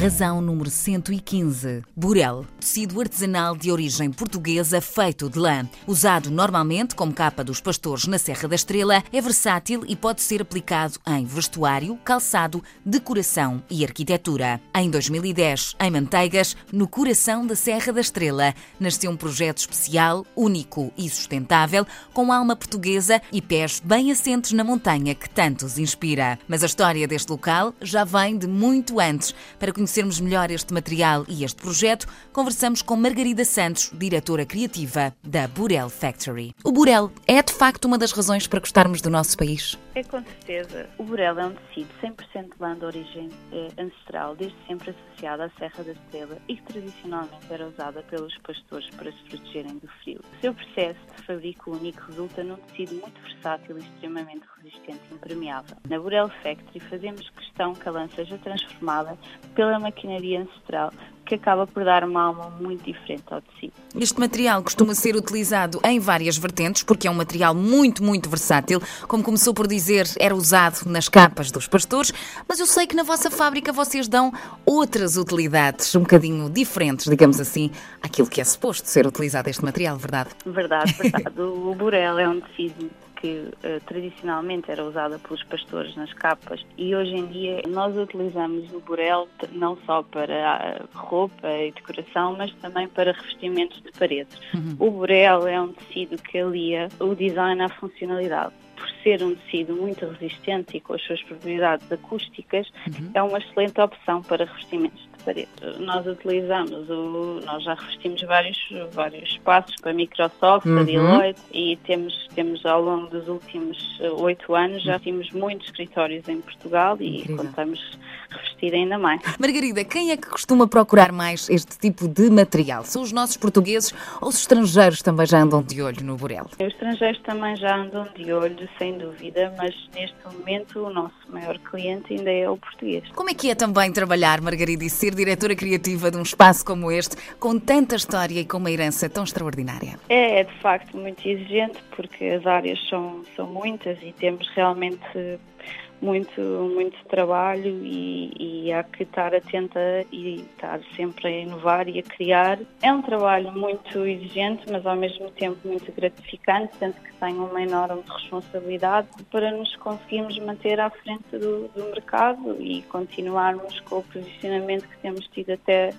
Razão número 115. Burel, tecido artesanal de origem portuguesa feito de lã. Usado normalmente como capa dos pastores na Serra da Estrela, é versátil e pode ser aplicado em vestuário, calçado, decoração e arquitetura. Em 2010, em Manteigas, no coração da Serra da Estrela, nasceu um projeto especial, único e sustentável, com alma portuguesa e pés bem assentes na montanha que tantos inspira. Mas a história deste local já vem de muito antes. Para conhecer conhecermos melhor este material e este projeto, conversamos com Margarida Santos, diretora criativa da Burel Factory. O Burel é de facto uma das razões para gostarmos do nosso país? É com certeza. O Burel é um tecido 100% lã de origem eh, ancestral, desde sempre associado à Serra da Estrela e que tradicionalmente era usada pelos pastores para se protegerem do frio. O seu processo de fabrico único resulta num tecido muito versátil e extremamente resistente e impermeável. Na Burel Factory fazemos questão que a lã seja transformada pela maquinaria ancestral que acaba por dar uma alma muito diferente ao tecido. Este material costuma ser utilizado em várias vertentes, porque é um material muito, muito versátil. Como começou por dizer, era usado nas capas dos pastores, mas eu sei que na vossa fábrica vocês dão outras utilidades, um bocadinho diferentes, digamos assim, àquilo que é suposto ser utilizado este material, verdade? Verdade, verdade. o burel é um tecido que uh, tradicionalmente era usada pelos pastores nas capas e hoje em dia nós utilizamos o burel não só para roupa e decoração, mas também para revestimentos de paredes. Uhum. O burel é um tecido que alia o design à funcionalidade por ser um tecido muito resistente e com as suas propriedades acústicas, uhum. é uma excelente opção para revestimentos parede. Nós utilizamos, o, nós já revestimos vários, vários espaços para a Microsoft, uhum. a Deloitte e temos, temos ao longo dos últimos eh, oito anos já temos muitos escritórios em Portugal e Incrível. contamos revestir ainda mais. Margarida, quem é que costuma procurar mais este tipo de material? São os nossos portugueses ou os estrangeiros também já andam de olho no Burel? Os estrangeiros também já andam de olho, sem dúvida, mas neste momento o nosso maior cliente ainda é o português. Como é que é também trabalhar, Margarida, e ser ser diretora criativa de um espaço como este, com tanta história e com uma herança tão extraordinária? É, é de facto muito exigente, porque as áreas são, são muitas e temos realmente muito, muito trabalho e, e há que estar atenta e estar sempre a inovar e a criar. É um trabalho muito exigente, mas ao mesmo tempo muito gratificante, tanto que tem uma enorme responsabilidade para nos conseguirmos manter à frente do, do mercado e continuarmos com o posicionamento que temos tido até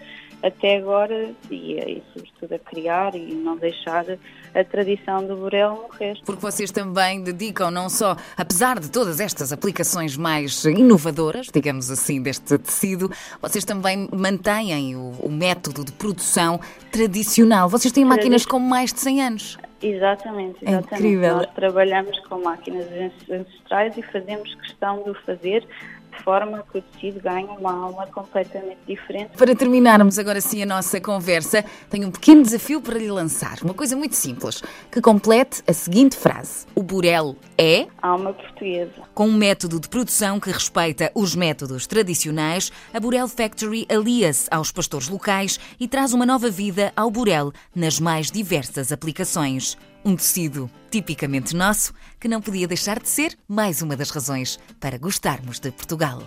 até agora e, e sobretudo a criar e não deixar a tradição do burel morrer. Porque vocês também dedicam não só, apesar de todas estas aplicações mais inovadoras, digamos assim, deste tecido, vocês também mantêm o, o método de produção tradicional. Vocês têm máquinas com mais de 100 anos. Exatamente, exatamente. É incrível. Nós trabalhamos com máquinas ancestrais e fazemos questão de o fazer de forma que o tecido ganhe uma alma completamente diferente. Para terminarmos agora sim a nossa conversa, tenho um pequeno desafio para lhe lançar. Uma coisa muito simples, que complete a seguinte frase. O burel é... Alma portuguesa. Com um método de produção que respeita os métodos tradicionais, a Burel Factory alia-se aos pastores locais e traz uma nova vida ao burel nas mais diversas aplicações. Um tecido tipicamente nosso que não podia deixar de ser mais uma das razões para gostarmos de Portugal.